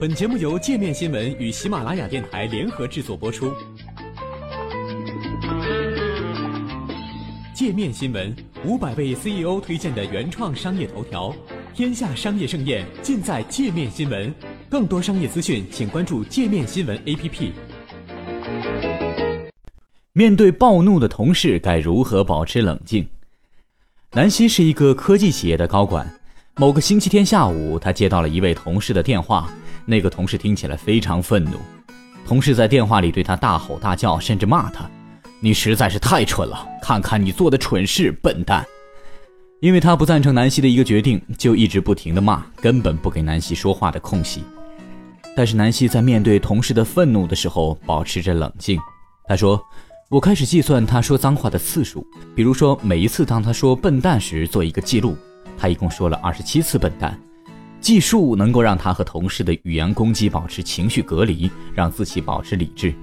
本节目由界面新闻与喜马拉雅电台联合制作播出。界面新闻五百位 CEO 推荐的原创商业头条，天下商业盛宴尽在界面新闻。更多商业资讯，请关注界面新闻 APP。面对暴怒的同事，该如何保持冷静？南希是一个科技企业的高管。某个星期天下午，他接到了一位同事的电话。那个同事听起来非常愤怒，同事在电话里对他大吼大叫，甚至骂他：“你实在是太蠢了！看看你做的蠢事，笨蛋！”因为他不赞成南希的一个决定，就一直不停的骂，根本不给南希说话的空隙。但是南希在面对同事的愤怒的时候，保持着冷静。他说：“我开始计算他说脏话的次数，比如说每一次当他说‘笨蛋’时做一个记录。”他一共说了二十七次“笨蛋”，计数能够让他和同事的语言攻击保持情绪隔离，让自己保持理智。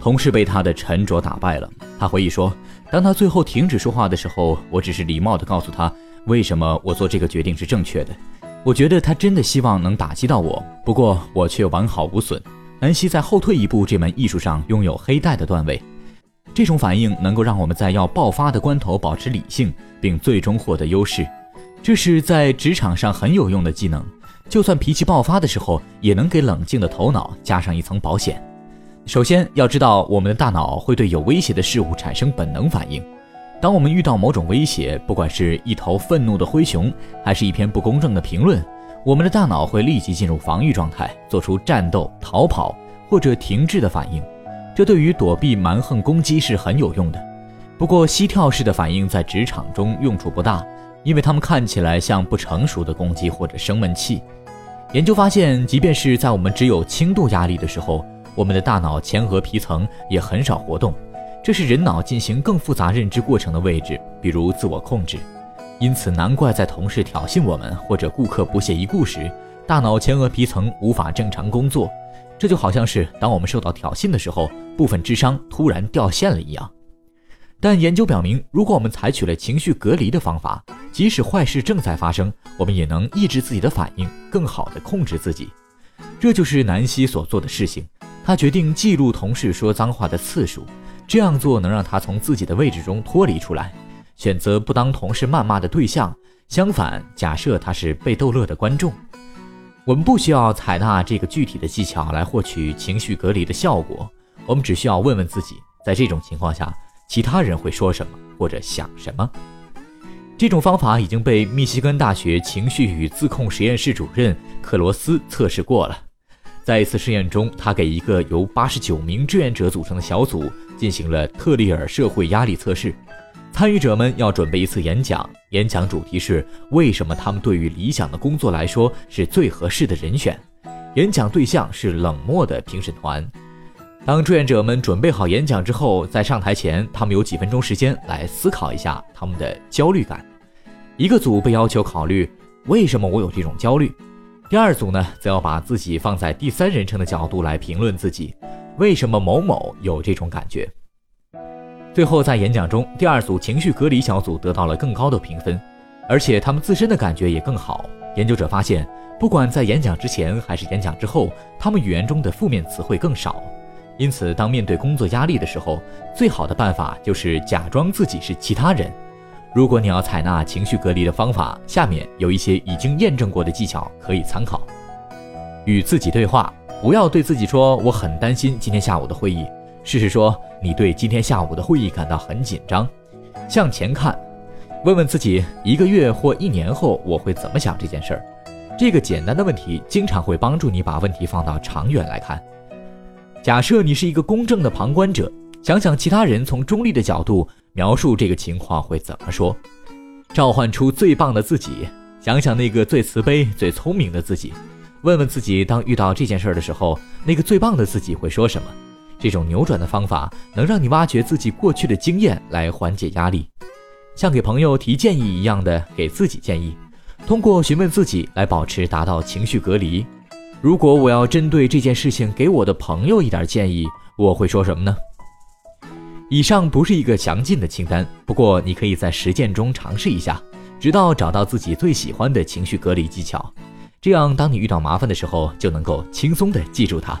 同事被他的沉着打败了。他回忆说：“当他最后停止说话的时候，我只是礼貌地告诉他为什么我做这个决定是正确的。我觉得他真的希望能打击到我，不过我却完好无损。”南希在后退一步这门艺术上拥有黑带的段位。这种反应能够让我们在要爆发的关头保持理性，并最终获得优势。这是在职场上很有用的技能，就算脾气爆发的时候，也能给冷静的头脑加上一层保险。首先要知道，我们的大脑会对有威胁的事物产生本能反应。当我们遇到某种威胁，不管是一头愤怒的灰熊，还是一篇不公正的评论，我们的大脑会立即进入防御状态，做出战斗、逃跑或者停滞的反应。这对于躲避蛮横攻击是很有用的。不过，膝跳式的反应在职场中用处不大。因为他们看起来像不成熟的攻击或者生闷气。研究发现，即便是在我们只有轻度压力的时候，我们的大脑前额皮层也很少活动，这是人脑进行更复杂认知过程的位置，比如自我控制。因此，难怪在同事挑衅我们或者顾客不屑一顾时，大脑前额皮层无法正常工作。这就好像是当我们受到挑衅的时候，部分智商突然掉线了一样。但研究表明，如果我们采取了情绪隔离的方法，即使坏事正在发生，我们也能抑制自己的反应，更好地控制自己。这就是南希所做的事情。他决定记录同事说脏话的次数，这样做能让他从自己的位置中脱离出来，选择不当同事谩骂的对象。相反，假设他是被逗乐的观众，我们不需要采纳这个具体的技巧来获取情绪隔离的效果。我们只需要问问自己，在这种情况下。其他人会说什么或者想什么？这种方法已经被密西根大学情绪与自控实验室主任克罗斯测试过了。在一次试验中，他给一个由八十九名志愿者组成的小组进行了特里尔社会压力测试。参与者们要准备一次演讲，演讲主题是为什么他们对于理想的工作来说是最合适的人选。演讲对象是冷漠的评审团。当志愿者们准备好演讲之后，在上台前，他们有几分钟时间来思考一下他们的焦虑感。一个组被要求考虑为什么我有这种焦虑，第二组呢，则要把自己放在第三人称的角度来评论自己为什么某某有这种感觉。最后，在演讲中，第二组情绪隔离小组得到了更高的评分，而且他们自身的感觉也更好。研究者发现，不管在演讲之前还是演讲之后，他们语言中的负面词汇更少。因此，当面对工作压力的时候，最好的办法就是假装自己是其他人。如果你要采纳情绪隔离的方法，下面有一些已经验证过的技巧可以参考：与自己对话，不要对自己说“我很担心今天下午的会议”，试试说你对今天下午的会议感到很紧张。向前看，问问自己一个月或一年后我会怎么想这件事儿。这个简单的问题经常会帮助你把问题放到长远来看。假设你是一个公正的旁观者，想想其他人从中立的角度描述这个情况会怎么说，召唤出最棒的自己，想想那个最慈悲、最聪明的自己，问问自己，当遇到这件事的时候，那个最棒的自己会说什么？这种扭转的方法能让你挖掘自己过去的经验来缓解压力，像给朋友提建议一样的给自己建议，通过询问自己来保持达到情绪隔离。如果我要针对这件事情给我的朋友一点建议，我会说什么呢？以上不是一个详尽的清单，不过你可以在实践中尝试一下，直到找到自己最喜欢的情绪隔离技巧。这样当你遇到麻烦的时候，就能够轻松地记住它。